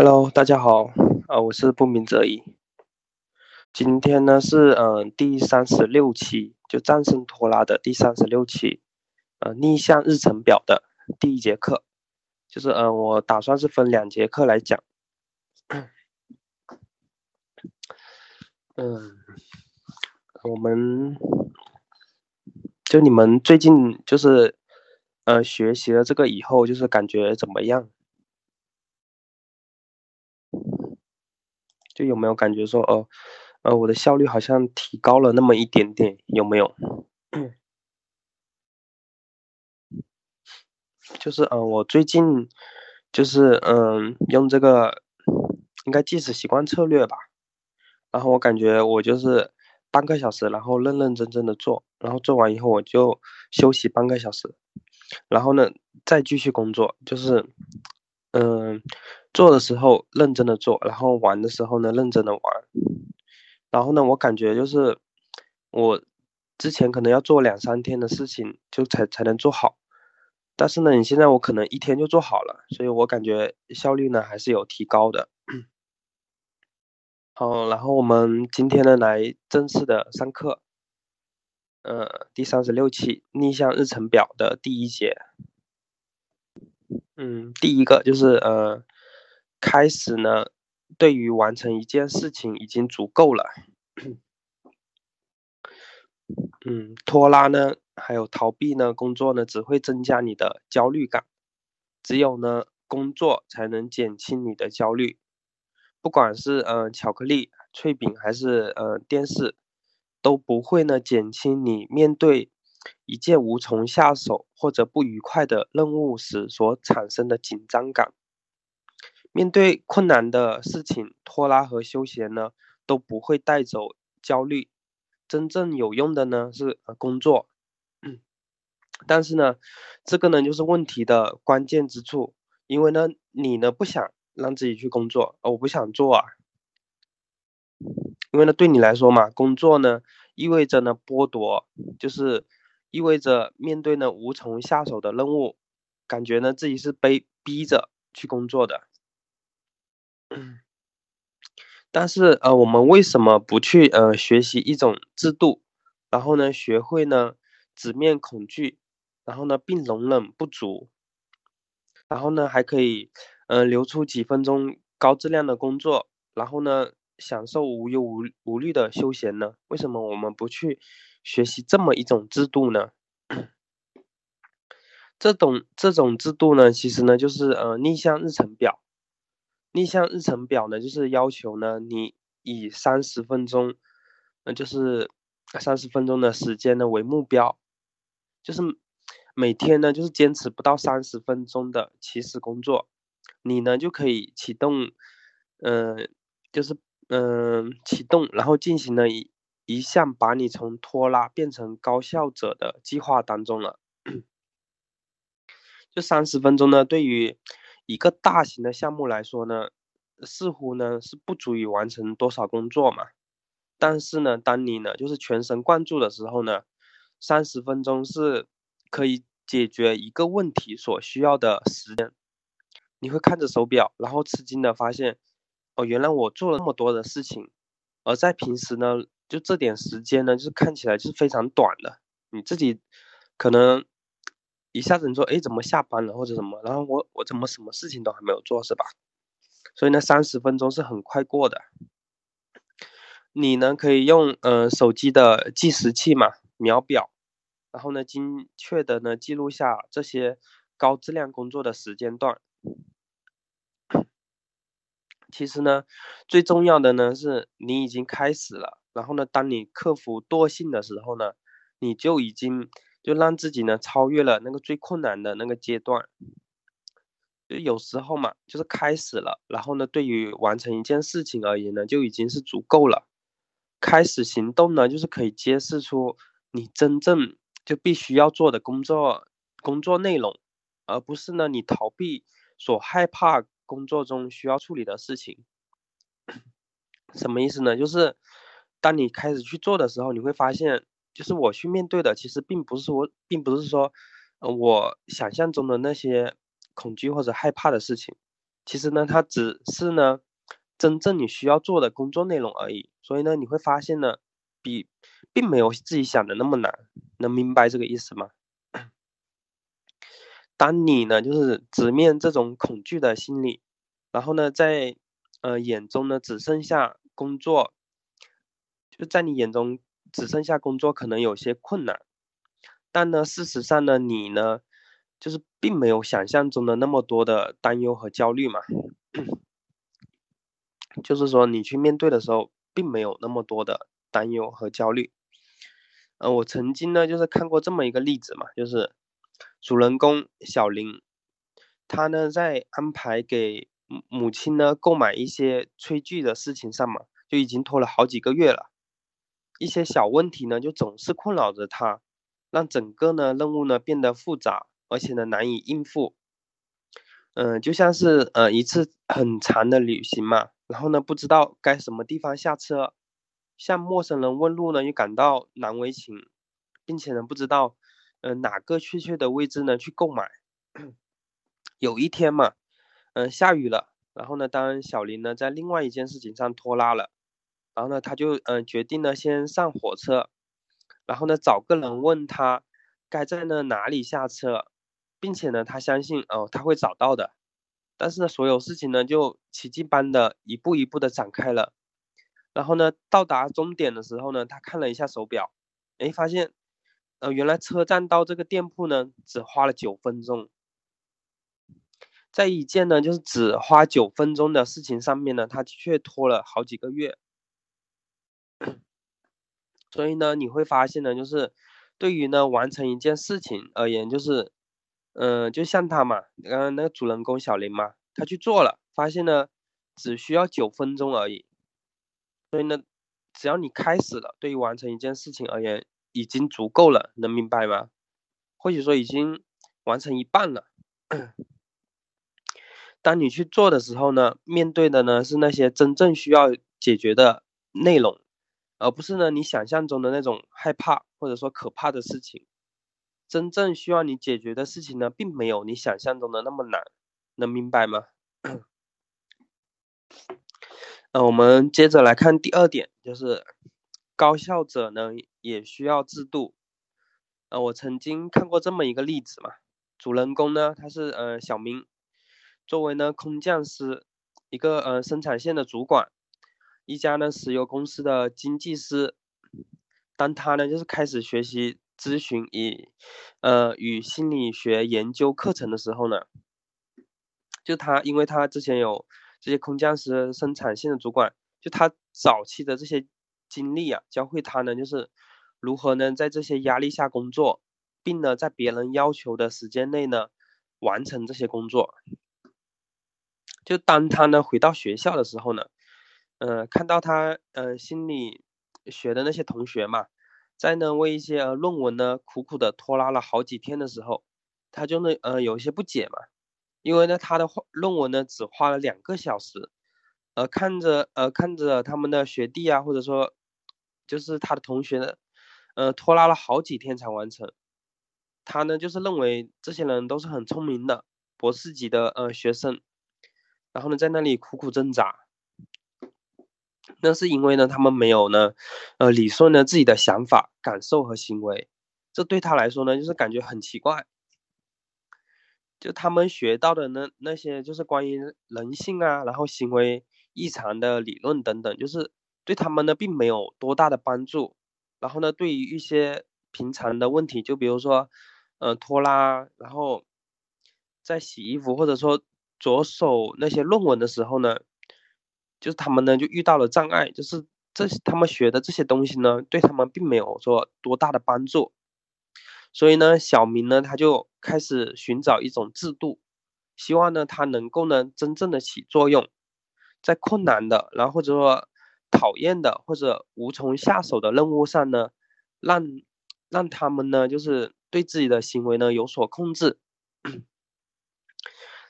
Hello，大家好，啊，我是不鸣则已。今天呢是嗯第三十六期，就战胜拖拉的第三十六期，呃逆向日程表的第一节课，就是嗯我打算是分两节课来讲。嗯，我们就你们最近就是呃学习了这个以后，就是感觉怎么样？就有没有感觉说，哦，呃，我的效率好像提高了那么一点点，有没有？就是，嗯，我最近就是，嗯，用这个应该计时习惯策略吧。然后我感觉我就是半个小时，然后认认真真的做，然后做完以后我就休息半个小时，然后呢再继续工作，就是，嗯。做的时候认真的做，然后玩的时候呢认真的玩，然后呢我感觉就是我之前可能要做两三天的事情就才才能做好，但是呢你现在我可能一天就做好了，所以我感觉效率呢还是有提高的。好，然后我们今天呢来正式的上课，呃第三十六期逆向日程表的第一节，嗯第一个就是呃。开始呢，对于完成一件事情已经足够了。嗯，拖拉呢，还有逃避呢，工作呢，只会增加你的焦虑感。只有呢，工作才能减轻你的焦虑。不管是嗯巧克力、脆饼，还是呃电视，都不会呢减轻你面对一件无从下手或者不愉快的任务时所产生的紧张感。面对困难的事情，拖拉和休闲呢都不会带走焦虑。真正有用的呢是工作，但是呢，这个呢就是问题的关键之处。因为呢，你呢不想让自己去工作，我不想做啊。因为呢，对你来说嘛，工作呢意味着呢剥夺，就是意味着面对呢无从下手的任务，感觉呢自己是被逼着去工作的。嗯，但是呃，我们为什么不去呃学习一种制度，然后呢，学会呢直面恐惧，然后呢，并容忍不足，然后呢，还可以呃留出几分钟高质量的工作，然后呢，享受无忧无无虑的休闲呢？为什么我们不去学习这么一种制度呢？这种这种制度呢，其实呢就是呃逆向日程表。逆向日程表呢，就是要求呢，你以三十分钟，呃，就是三十分钟的时间呢为目标，就是每天呢，就是坚持不到三十分钟的起始工作，你呢就可以启动，嗯，就是嗯启动，然后进行了一一项把你从拖拉变成高效者的计划当中了。就三十分钟呢，对于一个大型的项目来说呢，似乎呢是不足以完成多少工作嘛。但是呢，当你呢就是全神贯注的时候呢，三十分钟是可以解决一个问题所需要的时间。你会看着手表，然后吃惊的发现，哦，原来我做了那么多的事情。而在平时呢，就这点时间呢，就是看起来就是非常短的。你自己可能。一下子你说，哎，怎么下班了或者什么？然后我我怎么什么事情都还没有做，是吧？所以呢，三十分钟是很快过的。你呢可以用呃手机的计时器嘛，秒表，然后呢精确的呢记录下这些高质量工作的时间段。其实呢，最重要的呢是你已经开始了，然后呢，当你克服惰性的时候呢，你就已经。就让自己呢超越了那个最困难的那个阶段，就有时候嘛，就是开始了，然后呢，对于完成一件事情而言呢，就已经是足够了。开始行动呢，就是可以揭示出你真正就必须要做的工作工作内容，而不是呢你逃避所害怕工作中需要处理的事情。什么意思呢？就是当你开始去做的时候，你会发现。就是我去面对的，其实并不是我，并不是说，呃，我想象中的那些恐惧或者害怕的事情，其实呢，它只是呢真正你需要做的工作内容而已。所以呢，你会发现呢，比并没有自己想的那么难，能明白这个意思吗？当你呢，就是直面这种恐惧的心理，然后呢，在呃眼中呢只剩下工作，就在你眼中只剩下工作，可能有些困难，但呢，事实上呢，你呢，就是并没有想象中的那么多的担忧和焦虑嘛，就是说你去面对的时候，并没有那么多的担忧和焦虑。呃，我曾经呢，就是看过这么一个例子嘛，就是主人公小林，他呢在安排给母亲呢购买一些炊具的事情上嘛，就已经拖了好几个月了，一些小问题呢就总是困扰着他，让整个呢任务呢变得复杂，而且呢难以应付。嗯，就像是呃一次很长的旅行嘛，然后呢不知道该什么地方下车。向陌生人问路呢，又感到难为情，并且呢，不知道，嗯，哪个确切的位置呢去购买。有一天嘛，嗯，下雨了，然后呢，当小林呢在另外一件事情上拖拉了，然后呢，他就嗯决定呢先上火车，然后呢找个人问他该在呢哪里下车，并且呢他相信哦他会找到的，但是呢所有事情呢就奇迹般的一步一步的展开了。然后呢，到达终点的时候呢，他看了一下手表，哎，发现，呃，原来车站到这个店铺呢，只花了九分钟。在一件呢，就是只花九分钟的事情上面呢，他却拖了好几个月。所以呢，你会发现呢，就是对于呢完成一件事情而言，就是，嗯，就像他嘛，刚刚那个主人公小林嘛，他去做了，发现呢，只需要九分钟而已。所以呢，只要你开始了，对于完成一件事情而言，已经足够了，能明白吗？或许说已经完成一半了。当你去做的时候呢，面对的呢是那些真正需要解决的内容，而不是呢你想象中的那种害怕或者说可怕的事情。真正需要你解决的事情呢，并没有你想象中的那么难，能明白吗？呃，我们接着来看第二点，就是高效者呢也需要制度。呃，我曾经看过这么一个例子嘛，主人公呢他是呃小明，作为呢空降师，一个呃生产线的主管，一家呢石油公司的经济师。当他呢就是开始学习咨询与呃与心理学研究课程的时候呢，就他因为他之前有。这些空降师生产线的主管，就他早期的这些经历啊，教会他呢，就是如何呢在这些压力下工作，并呢在别人要求的时间内呢完成这些工作。就当他呢回到学校的时候呢，呃，看到他呃心理学的那些同学嘛，在呢为一些呃论文呢苦苦的拖拉了好几天的时候，他就呢呃有一些不解嘛。因为呢，他的论文呢只花了两个小时，呃，看着呃看着他们的学弟啊，或者说就是他的同学呢，呃，拖拉了好几天才完成。他呢就是认为这些人都是很聪明的博士级的呃学生，然后呢在那里苦苦挣扎。那是因为呢他们没有呢呃理顺呢自己的想法、感受和行为，这对他来说呢就是感觉很奇怪。就他们学到的那那些，就是关于人性啊，然后行为异常的理论等等，就是对他们呢并没有多大的帮助。然后呢，对于一些平常的问题，就比如说，呃，拖拉，然后在洗衣服或者说着手那些论文的时候呢，就是他们呢就遇到了障碍，就是这他们学的这些东西呢，对他们并没有说多大的帮助。所以呢，小明呢，他就开始寻找一种制度，希望呢，他能够呢，真正的起作用，在困难的，然后或者说讨厌的或者无从下手的任务上呢，让让他们呢，就是对自己的行为呢有所控制。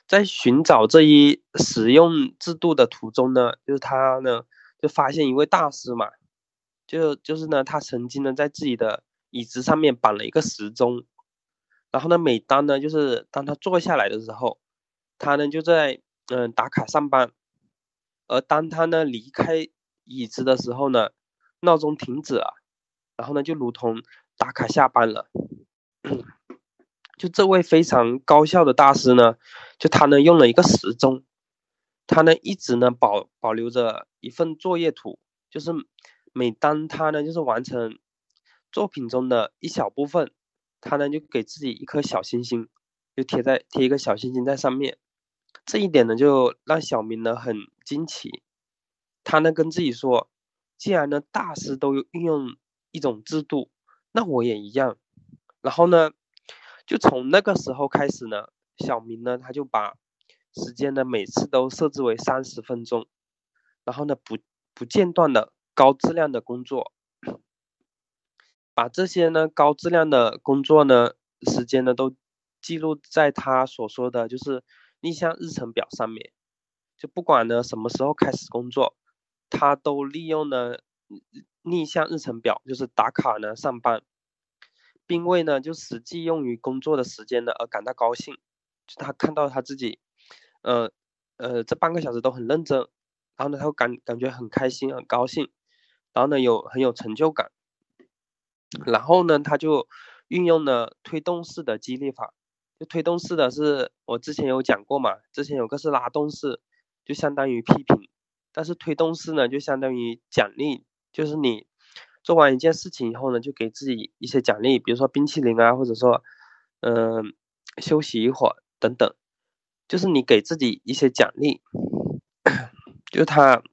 在寻找这一使用制度的途中呢，就是他呢，就发现一位大师嘛，就就是呢，他曾经呢，在自己的。椅子上面绑了一个时钟，然后呢，每当呢，就是当他坐下来的时候，他呢就在嗯打卡上班，而当他呢离开椅子的时候呢，闹钟停止了，然后呢就如同打卡下班了。就这位非常高效的大师呢，就他呢用了一个时钟，他呢一直呢保保留着一份作业图，就是每当他呢就是完成作品中的一小部分，他呢就给自己一颗小星星，就贴在贴一个小星星在上面。这一点呢就让小明呢很惊奇，他呢跟自己说，既然呢大师都运用一种制度，那我也一样。然后呢？就从那个时候开始呢，小明呢他就把时间呢每次都设置为三十分钟，然后呢不不间断的高质量的工作，把这些呢高质量的工作呢时间呢都记录在他所说的就是逆向日程表上面，就不管呢什么时候开始工作，他都利用呢逆向日程表就是打卡呢上班。并为呢，就实际用于工作的时间呢而感到高兴，就他看到他自己，呃，呃，这半个小时都很认真，然后呢，他会感感觉很开心、很高兴，然后呢，有很有成就感，然后呢，他就运用了推动式的激励法，就推动式的是我之前有讲过嘛，之前有个是拉动式，就相当于批评，但是推动式呢，就相当于奖励，就是你。做完一件事情以后呢，就给自己一些奖励，比如说冰淇淋啊，或者说，嗯，休息一会儿等等，就是你给自己一些奖励，就他，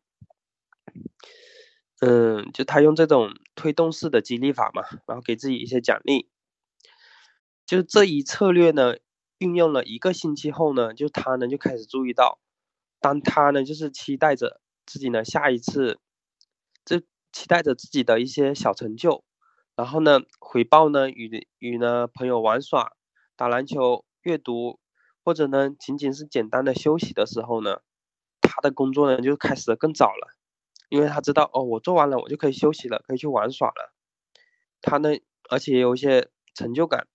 嗯，就他用这种推动式的激励法嘛，然后给自己一些奖励，就这一策略呢，运用了一个星期后呢，就他呢就开始注意到，当他呢就是期待着自己呢下一次，这。期待着自己的一些小成就，然后呢，回报呢与与呢朋友玩耍、打篮球、阅读，或者呢仅仅是简单的休息的时候呢，他的工作呢就开始的更早了，因为他知道哦，我做完了，我就可以休息了，可以去玩耍了。他呢，而且有一些成就感，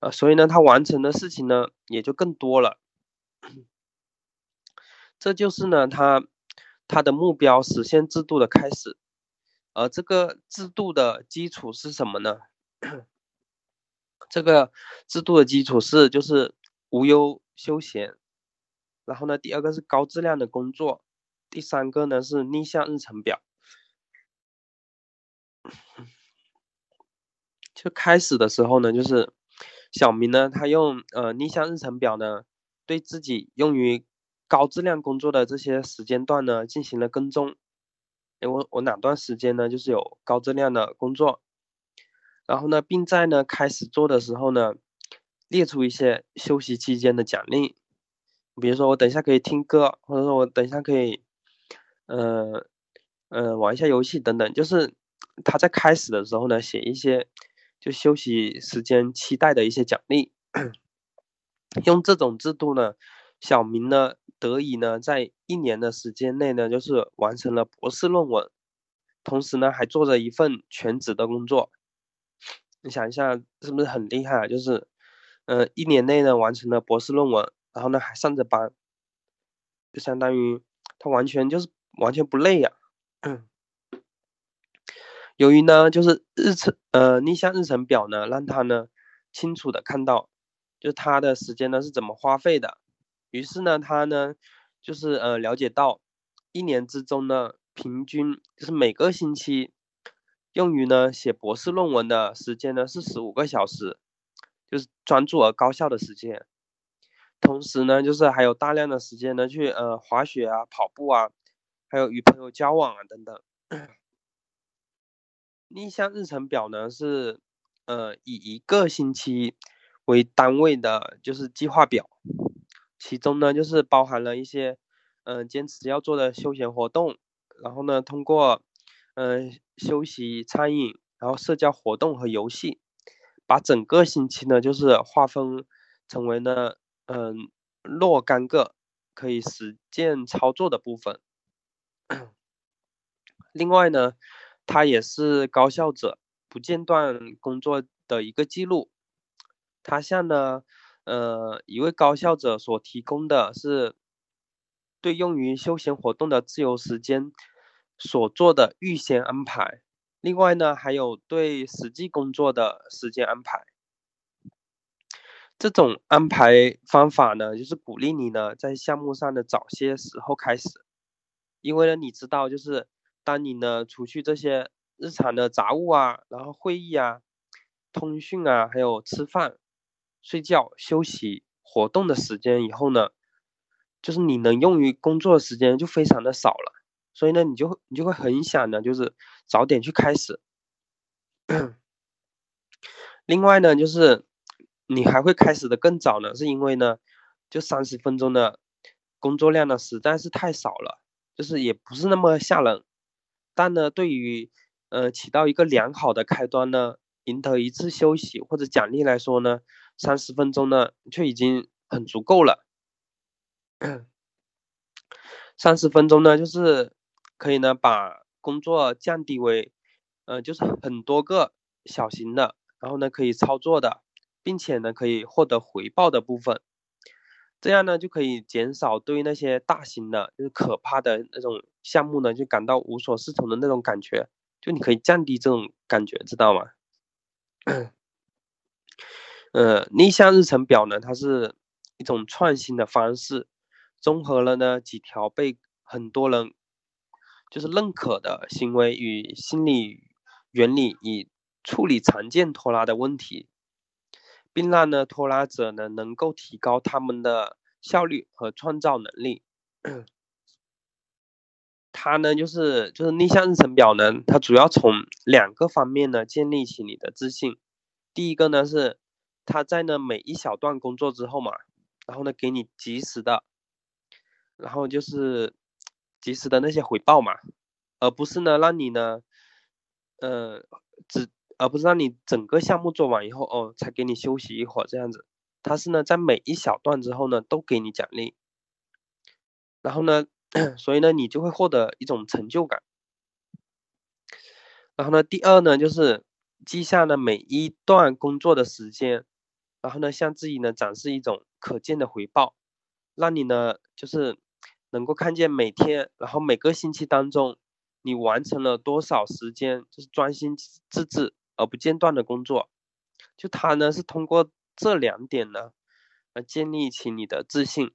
呃，所以呢，他完成的事情呢也就更多了。这就是呢他他的目标实现制度的开始。而这个制度的基础是什么呢？这个制度的基础是就是无忧休闲，然后呢，第二个是高质量的工作，第三个呢是逆向日程表。就开始的时候呢，就是小明呢，他用呃逆向日程表呢，对自己用于高质量工作的这些时间段呢进行了跟踪。我我哪段时间呢，就是有高质量的工作，然后呢，并在呢开始做的时候呢，列出一些休息期间的奖励，比如说我等一下可以听歌，或者说我等一下可以，呃，呃，玩一下游戏等等，就是他在开始的时候呢，写一些就休息时间期待的一些奖励，用这种制度呢，小明呢。得以呢，在一年的时间内呢，就是完成了博士论文，同时呢，还做着一份全职的工作。你想一下，是不是很厉害？就是，呃，一年内呢，完成了博士论文，然后呢，还上着班，就相当于他完全就是完全不累呀。由于呢，就是日程，呃，逆向日程表呢，让他呢，清楚的看到，就他的时间呢是怎么花费的。于是呢，他呢，就是呃了解到，一年之中呢，平均就是每个星期，用于呢写博士论文的时间呢是十五个小时，就是专注而高效的时间。同时呢，就是还有大量的时间呢去呃滑雪啊、跑步啊，还有与朋友交往啊等等。逆向日程表呢是呃以一个星期为单位的，就是计划表。其中呢，就是包含了一些，嗯，坚持要做的休闲活动，然后呢，通过，嗯，休息、餐饮，然后社交活动和游戏，把整个星期呢，就是划分成为呢，嗯，若干个可以实践操作的部分。另外呢，它也是高效者不间断工作的一个记录，它像呢。呃，一位高效者所提供的是对用于休闲活动的自由时间所做的预先安排。另外呢，还有对实际工作的时间安排。这种安排方法呢，就是鼓励你呢在项目上的早些时候开始，因为呢，你知道，就是当你呢除去这些日常的杂物啊，然后会议啊、通讯啊，还有吃饭、睡觉、休息、活动的时间以后呢，就是你能用于工作的时间就非常的少了。所以呢，你就会你就会很想呢，就是早点去开始。另外呢，就是你还会开始的更早呢，是因为呢，就三十分钟的工作量呢实在是太少了，就是也不是那么吓人。但呢，对于呃起到一个良好的开端呢，赢得一次休息或者奖励来说呢，三十分钟呢却已经很足够了。三十分钟呢，就是。可以呢，把工作降低为，呃，就是很多个小型的，然后呢可以操作的，并且呢可以获得回报的部分，这样呢就可以减少对那些大型的，就是可怕的那种项目呢就感到无所适从的那种感觉，就你可以降低这种感觉，知道吗？呃，逆向日程表呢，它是一种创新的方式，综合了呢几条被很多人。就是认可的行为与心理原理，以处理常见拖拉的问题，并让呢拖拉者呢能够提高他们的效率和创造能力。它呢就是就是逆向日程表呢，它主要从两个方面呢建立起你的自信。第一个呢是他在呢每一小段工作之后嘛，然后呢给你及时的，然后就是。及时的那些回报嘛，而不是呢让你呢，呃，只而不是让你整个项目做完以后哦才给你休息一会儿这样子，他是呢在每一小段之后呢都给你奖励，然后呢，所以呢你就会获得一种成就感，然后呢第二呢就是记下呢每一段工作的时间，然后呢向自己呢展示一种可见的回报，让你呢就是。能够看见每天，然后每个星期当中，你完成了多少时间，就是专心致志而不间断的工作。就他呢，是通过这两点呢，来建立起你的自信。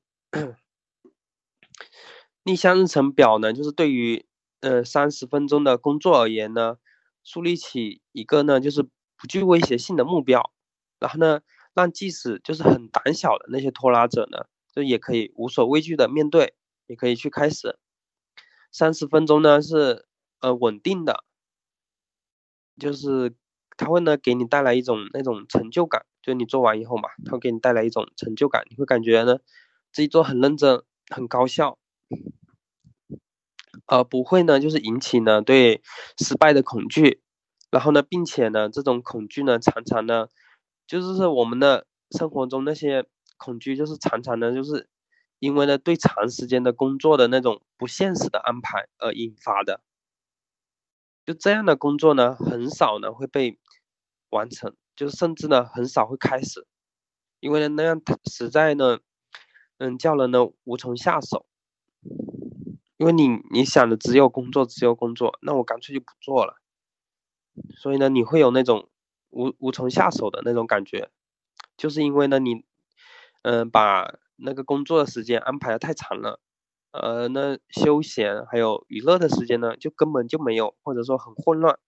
逆向日程表呢，就是对于呃三十分钟的工作而言呢，树立起一个呢，就是不具威胁性的目标，然后呢，让即使就是很胆小的那些拖拉者呢，就也可以无所畏惧的面对。也可以去开始，三十分钟呢是呃稳定的，就是它会呢给你带来一种那种成就感，就你做完以后嘛，它会给你带来一种成就感，你会感觉呢自己做很认真、很高效，呃不会呢就是引起呢对失败的恐惧，然后呢并且呢这种恐惧呢常常呢就是我们的生活中那些恐惧就是常常的就是。因为呢，对长时间的工作的那种不现实的安排而引发的，就这样的工作呢，很少呢会被完成，就是甚至呢很少会开始，因为呢那样实在呢，嗯，叫人呢无从下手。因为你你想的只有工作，只有工作，那我干脆就不做了。所以呢，你会有那种无无从下手的那种感觉，就是因为呢你，嗯，把。那个工作的时间安排的太长了，呃，那休闲还有娱乐的时间呢，就根本就没有，或者说很混乱，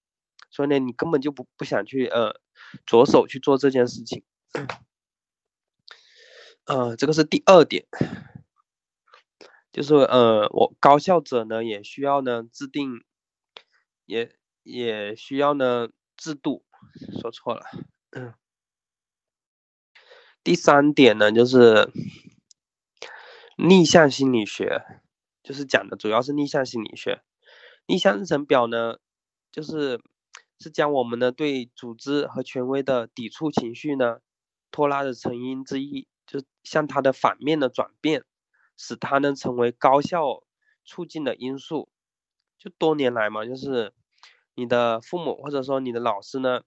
所以呢，你根本就不不想去呃着手去做这件事情，呃，这个是第二点，就是呃，我高效者呢也需要呢制定，也也需要呢制度，说错了，嗯，第三点呢就是。逆向心理学就是讲的主要是逆向心理学。逆向日程表呢，就是是将我们的对组织和权威的抵触情绪呢，拖拉的成因之一，就向它的反面的转变，使它呢成为高效促进的因素。就多年来嘛，就是你的父母或者说你的老师呢，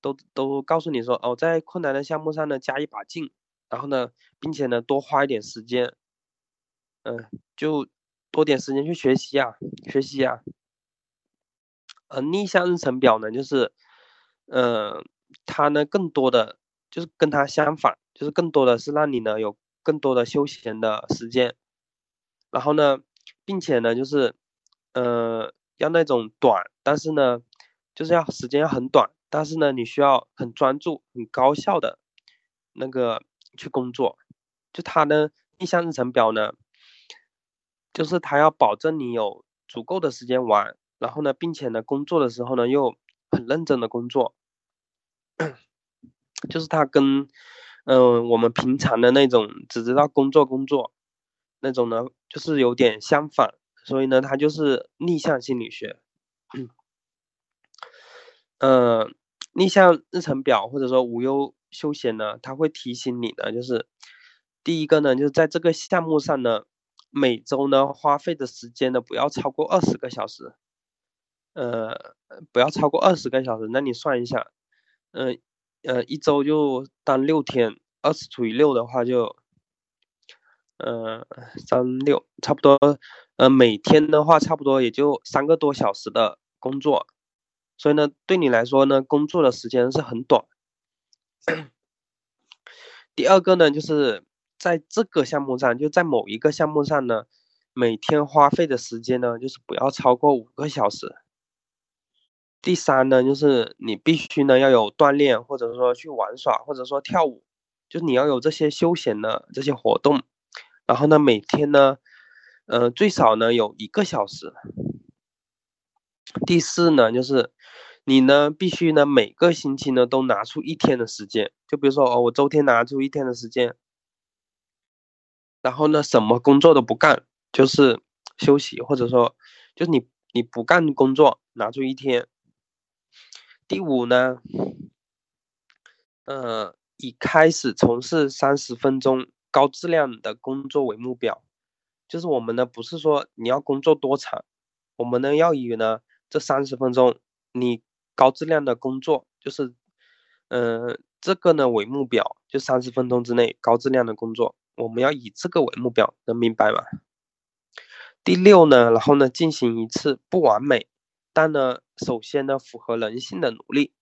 都都告诉你说，哦，在困难的项目上呢，加一把劲，然后呢，并且呢，多花一点时间。嗯，就多点时间去学习啊，学习啊。呃逆向日程表呢，就是，嗯，它呢更多的就是跟它相反，就是更多的是让你呢有更多的休闲的时间，然后呢，并且呢就是，呃，要那种短，但是呢，就是要时间要很短，但是呢你需要很专注、很高效的那个去工作，就它呢逆向日程表呢，就是它要保证你有足够的时间玩。然后呢，并且呢，工作的时候呢，又很认真的工作，就是他跟，嗯，我们平常的那种只知道工作工作，那种呢，就是有点相反，所以呢，它就是逆向心理学，嗯，逆向日程表或者说无忧休闲呢，它会提醒你的，就是第一个呢，就是在这个项目上呢，每周呢花费的时间呢，不要超过二十个小时。呃，不要超过二十个小时。那你算一下，嗯，呃，一周就当六天，二十除以六的话就，呃，三六差不多，呃，每天的话差不多也就三个多小时的工作，所以呢，对你来说呢，工作的时间是很短。第二个呢，就是在这个项目上，就在某一个项目上呢，每天花费的时间呢，就是不要超过五个小时。第三呢，就是你必须呢要有锻炼，或者说去玩耍，或者说跳舞，就是你要有这些休闲的这些活动。然后呢，每天呢，呃，最少呢有一个小时。第四呢，就是你呢必须呢每个星期呢都拿出一天的时间，就比如说哦，我周天拿出一天的时间，然后呢什么工作都不干，就是休息，或者说就是你你不干工作，拿出一天。第五呢，呃，以开始从事三十分钟高质量的工作为目标，就是我们呢不是说你要工作多长，我们呢要以呢这三十分钟你高质量的工作，就是，嗯，这个呢为目标，就三十分钟之内高质量的工作，我们要以这个为目标，能明白吗？第六呢，然后呢进行一次不完美。但呢，首先呢，符合人性的努力，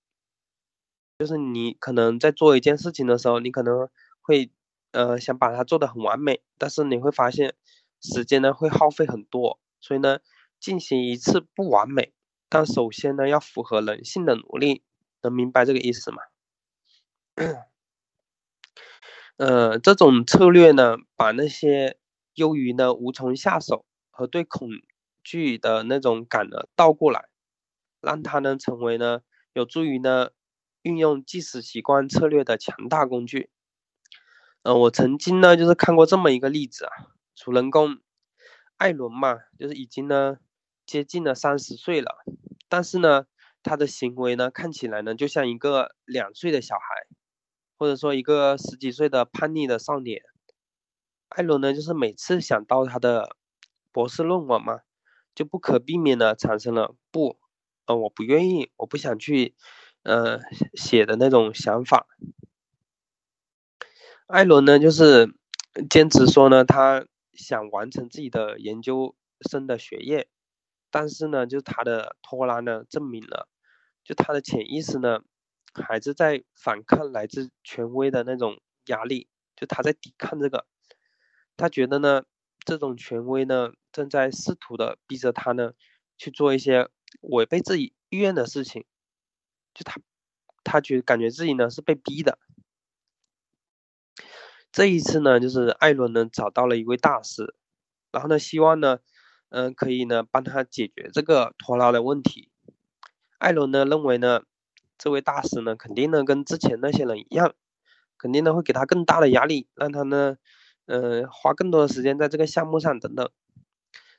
就是你可能在做一件事情的时候，你可能会，呃，想把它做得很完美，但是你会发现时间呢会耗费很多，所以呢，进行一次不完美，但首先呢要符合人性的努力，能明白这个意思吗？呃，这种策略呢，把那些优于呢无从下手和对恐惧的那种感呢倒过来，让它呢成为呢有助于呢运用计时习惯策略的强大工具。嗯，我曾经呢就是看过这么一个例子啊，主人公艾伦嘛，就是已经呢接近了三十岁了，但是呢他的行为呢看起来呢就像一个两岁的小孩，或者说一个十几岁的叛逆的少年。艾伦呢就是每次想到他的博士论文嘛。就不可避免的产生了不，呃，我不愿意，我不想去，呃，写的那种想法。艾伦呢，就是坚持说呢，他想完成自己的研究生的学业，但是呢，就他的拖拉呢，证明了，就他的潜意识呢，还是在反抗来自权威的那种压力，就他在抵抗这个，他觉得呢。这种权威呢，正在试图的逼着他呢去做一些违背自己意愿的事情，就他，他觉感觉自己呢是被逼的。这一次呢，就是艾伦呢找到了一位大师，然后呢希望呢，嗯，可以呢帮他解决这个拖拉的问题。艾伦呢认为呢，这位大师呢肯定呢跟之前那些人一样，肯定呢会给他更大的压力，让他呢。嗯，花更多的时间在这个项目上等等，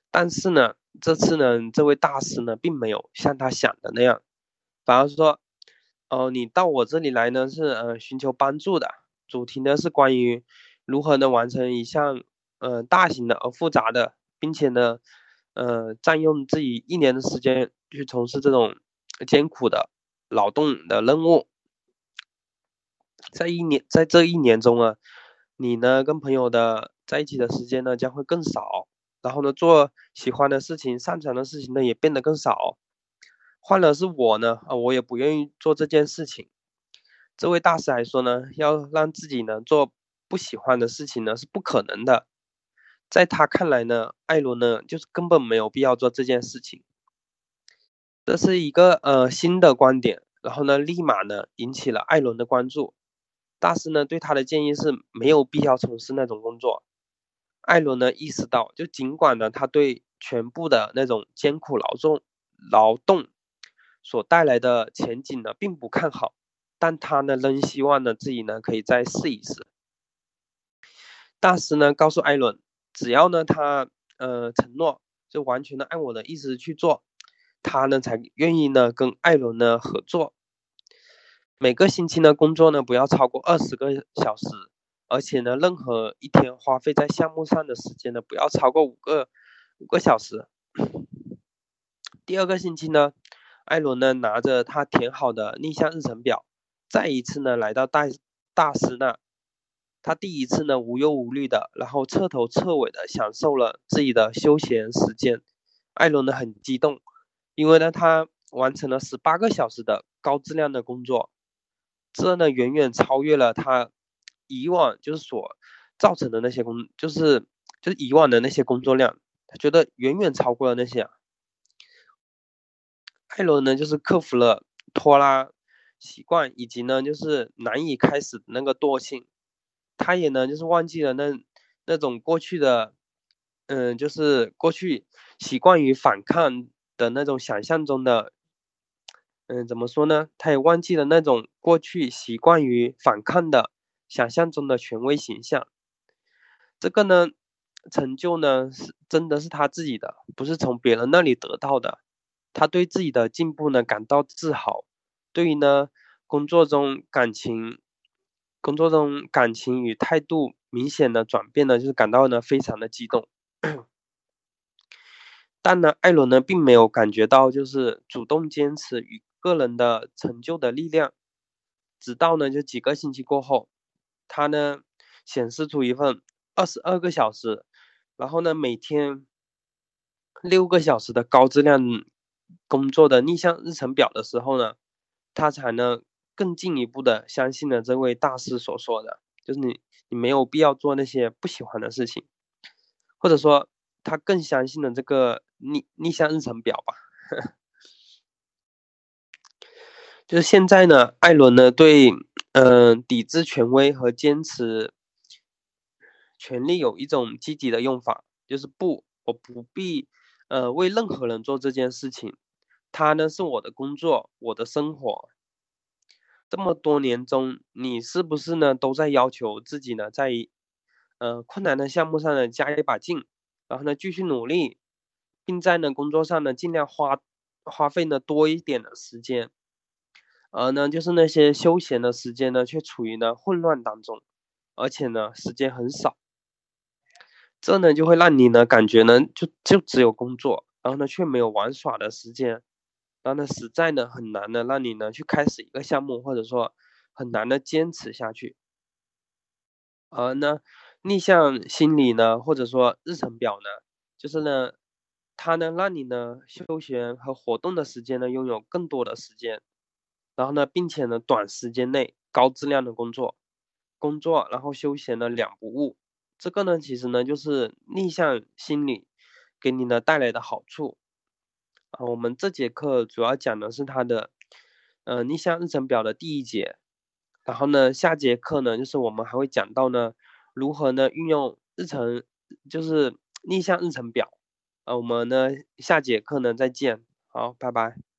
但是呢，这次呢，这位大师呢，并没有像他想的那样，反而说，哦，你到我这里来呢，是呃寻求帮助的，主题呢是关于如何能完成一项呃大型的而复杂的，并且呢，呃占用自己一年的时间去从事这种艰苦的劳动的任务，在一年在这一年中啊。你呢，跟朋友的在一起的时间呢将会更少，然后呢，做喜欢的事情、擅长的事情呢也变得更少。换了是我呢，啊，我也不愿意做这件事情。这位大师还说呢，要让自己呢做不喜欢的事情呢是不可能的。在他看来呢，艾伦呢就是根本没有必要做这件事情。这是一个呃新的观点，然后呢，立马呢引起了艾伦的关注。大师呢对他的建议是没有必要从事那种工作。艾伦呢意识到，就尽管呢他对全部的那种艰苦劳动劳动所带来的前景呢并不看好。但他呢，仍希望呢自己呢可以再试一试。大师呢告诉艾伦，只要呢他呃承诺，就完全的按我的意思去做，他呢才愿意呢跟艾伦呢合作。每个星期呢工作呢不要超过二十个小时，而且呢任何一天花费在项目上的时间呢不要超过五个五个小时。第二个星期呢，艾伦呢拿着他填好的逆向日程表。再一次呢，来到大大师那，他第一次呢无忧无虑的，然后彻头彻尾的享受了自己的休闲时间。艾伦呢很激动，因为呢他完成了十八个小时的高质量的工作，这呢远远超越了他以往就是所造成的那些工，就是就是以往的那些工作量，他觉得远远超过了那些。艾伦呢就是克服了拖拉。习惯以及呢，就是难以开始那个惰性，他也呢，就是忘记了那那种过去的，嗯，就是过去习惯于反抗的那种想象中的，嗯，怎么说呢？他也忘记了那种过去习惯于反抗的想象中的权威形象。这个呢，成就呢，是真的是他自己的，不是从别人那里得到的。他对自己的进步呢，感到自豪。对于呢，工作中感情，工作中感情与态度明显的转变呢，就是感到呢非常的激动。但呢，艾伦呢并没有感觉到就是主动坚持与个人的成就的力量。直到呢就几个星期过后，他呢显示出一份二十二个小时，然后呢每天六个小时的高质量工作的逆向日程表的时候呢。他才能更进一步的相信了这位大师所说的，就是你，你没有必要做那些不喜欢的事情，或者说他更相信了这个逆逆向日程表吧。就是现在呢，艾伦呢对，嗯，抵制权威和坚持权利有一种积极的用法，就是不，我不必，呃，为任何人做这件事情。他呢是我的工作，我的生活。这么多年中，你是不是呢都在要求自己呢，在呃困难的项目上呢加一把劲，然后呢继续努力，并在呢工作上呢尽量花花费呢多一点的时间，而呢就是那些休闲的时间呢却处于呢混乱当中，而且呢时间很少，这呢就会让你呢感觉呢就就只有工作，然后呢却没有玩耍的时间。然后呢，实在呢很难的让你呢去开始一个项目，或者说很难的坚持下去。而呢，逆向心理呢，或者说日程表呢，就是呢，它呢让你呢休闲和活动的时间呢拥有更多的时间，然后呢，并且呢短时间内高质量的工作，工作然后休闲呢两不误。这个呢其实呢就是逆向心理给你呢带来的好处。啊，我们这节课主要讲的是它的，呃，逆向日程表的第一节。然后呢，下节课呢，就是我们还会讲到呢，如何呢运用日程，就是逆向日程表。啊，我们呢下节课呢再见，好，拜拜。